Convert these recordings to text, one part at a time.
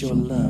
Your love.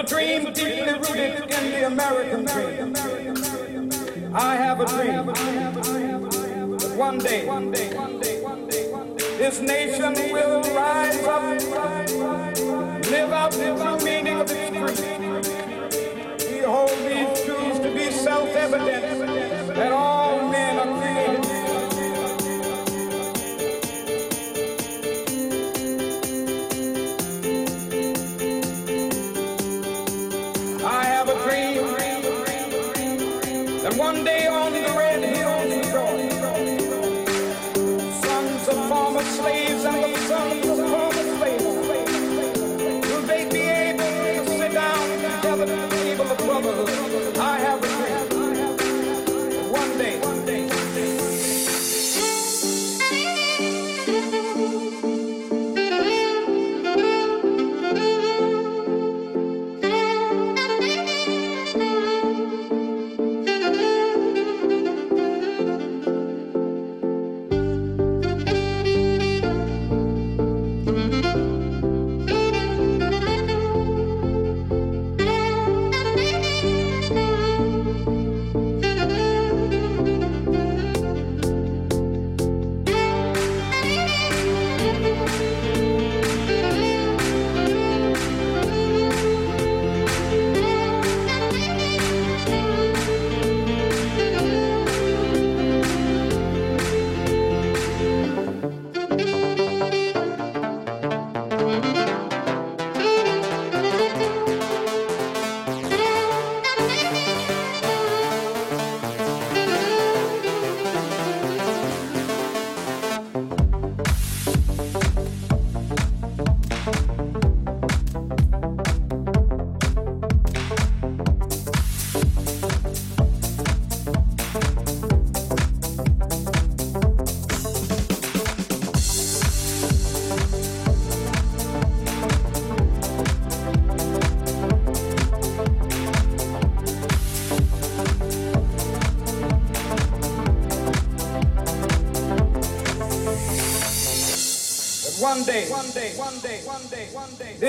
A dream deeply rooted in the American dream. I have a dream that one day this nation will rise up, that one day on the red hills of Georgia, sons of former slaves and the sons of former slaves will they be able to sit down together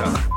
in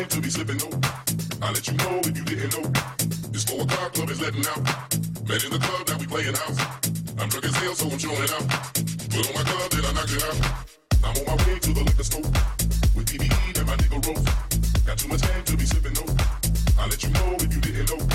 claim to be slipping, no. I let you know if you didn't know. This four o'clock club is letting out. Met in the club, now we playing out. I'm drunk as hell, so I'm chilling out. Put on my club, then I knock it out. I'm on my way to the liquor store with P B E and my nigga rope. Got too much game to be slipping, no. I let you know if you didn't know.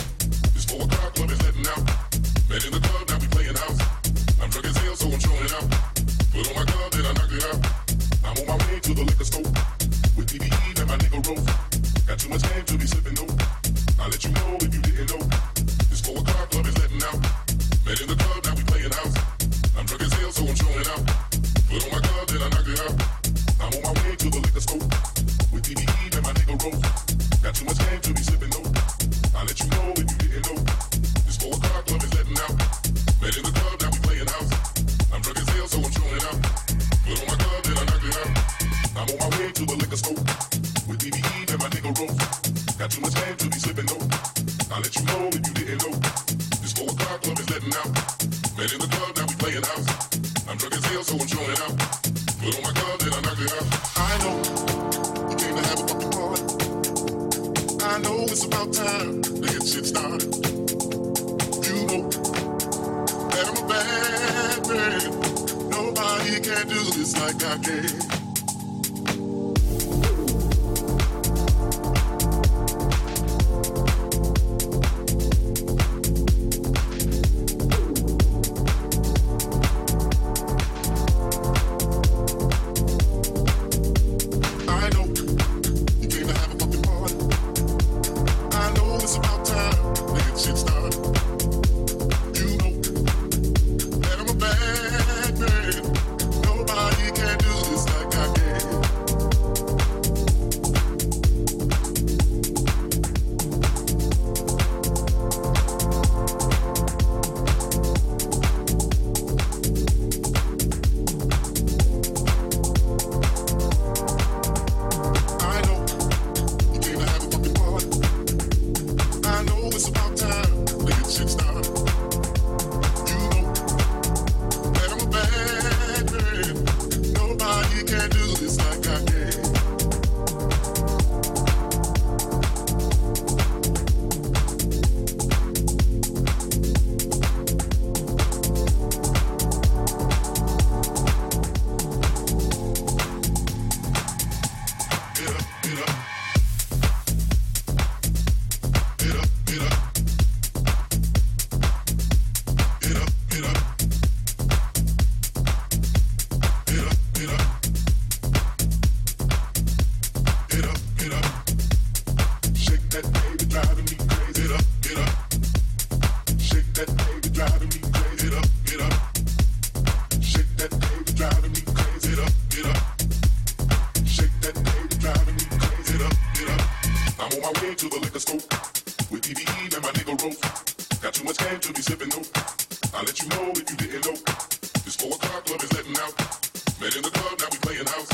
shooting out. Met in the club, now we playing house.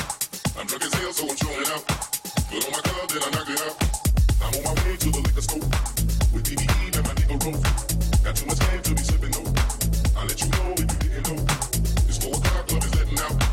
I'm drunk as hell, so I'm showing out. Put on my club, then I knock it out. I'm on my way to the liquor store with BBE and my nigga Rove. Got too much game to be sipping though. I'll let you know if you didn't know. It's four o'clock, club is letting out.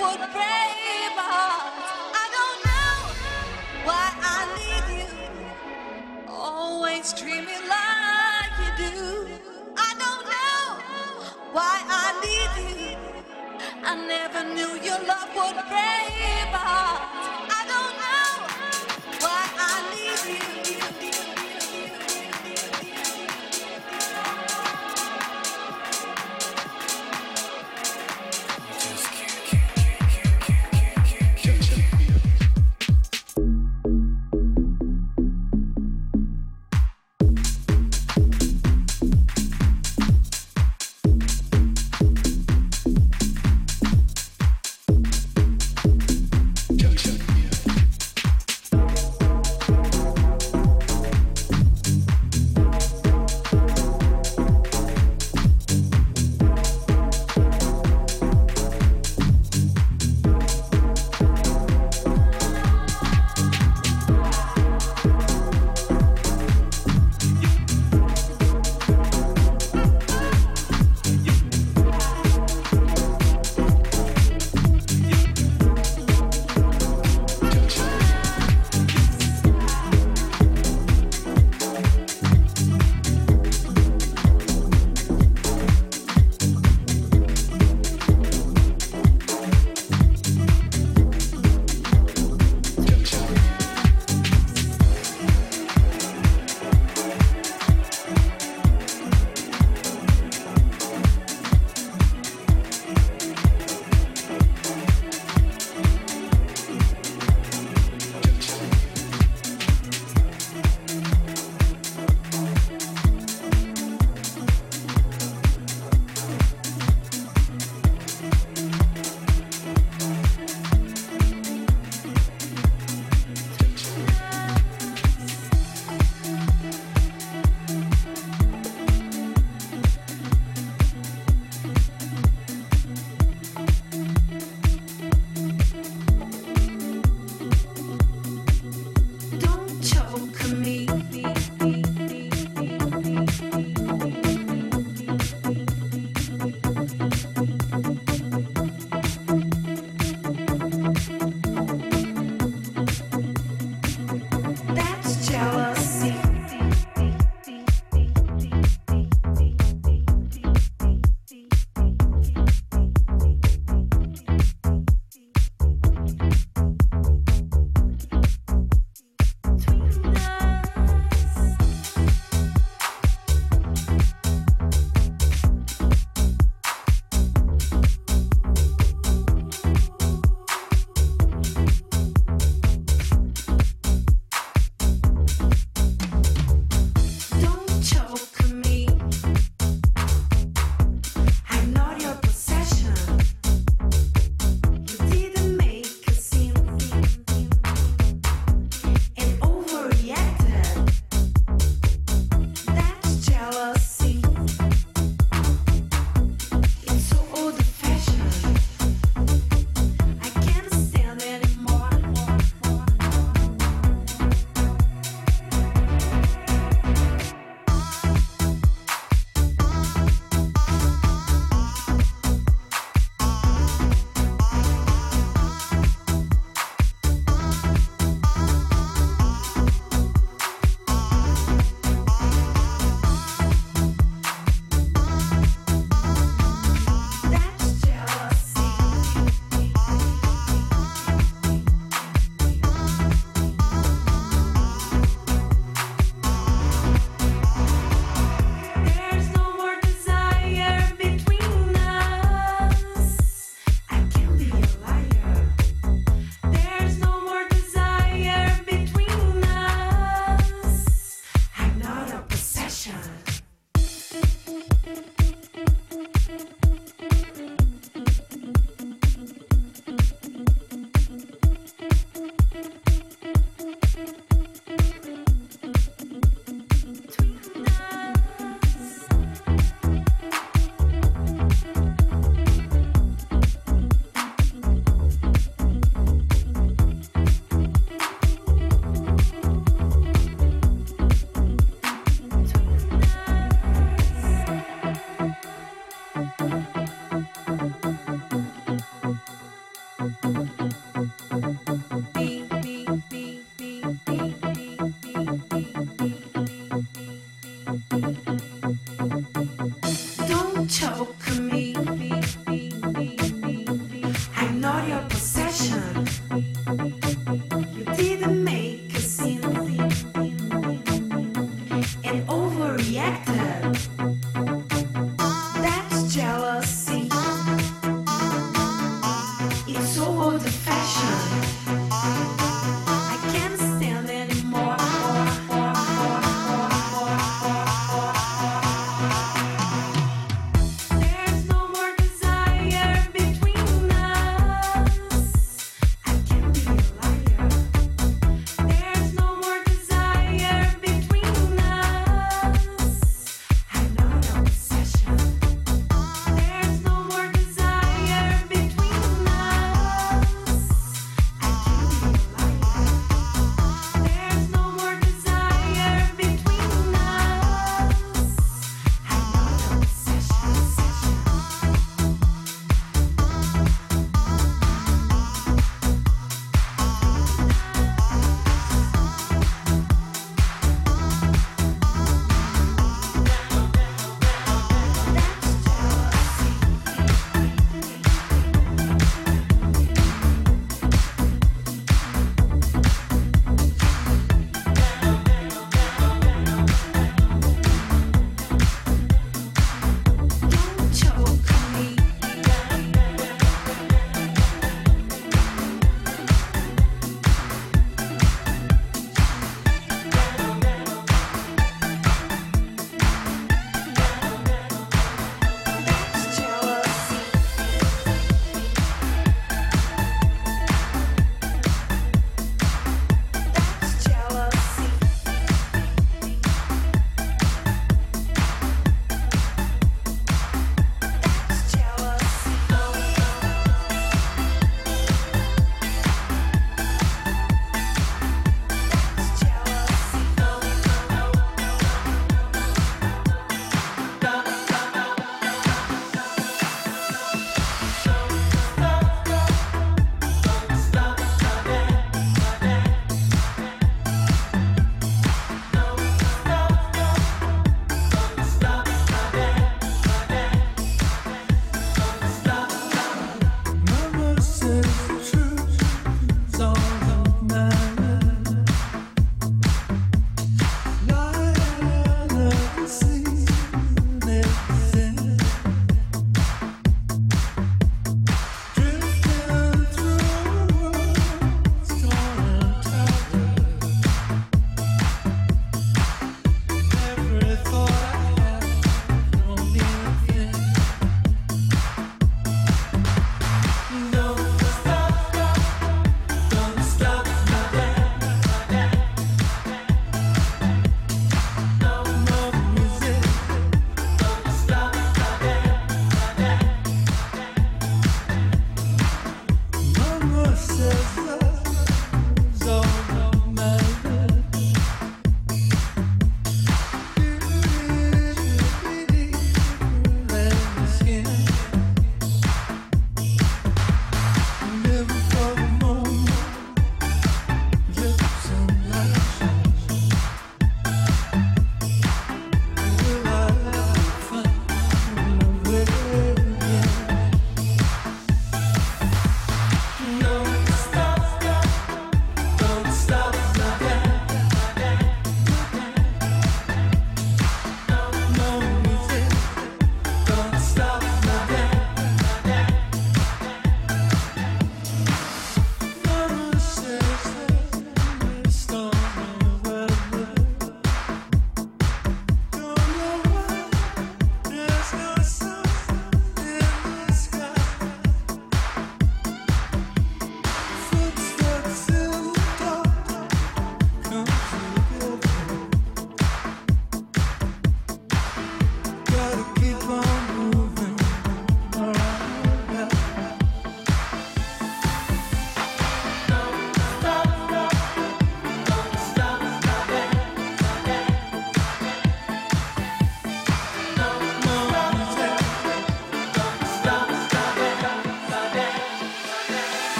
Would break my heart. I don't know why I need you. Always treat me like you do. I don't know why I need you. I never knew your love would break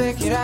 I gotta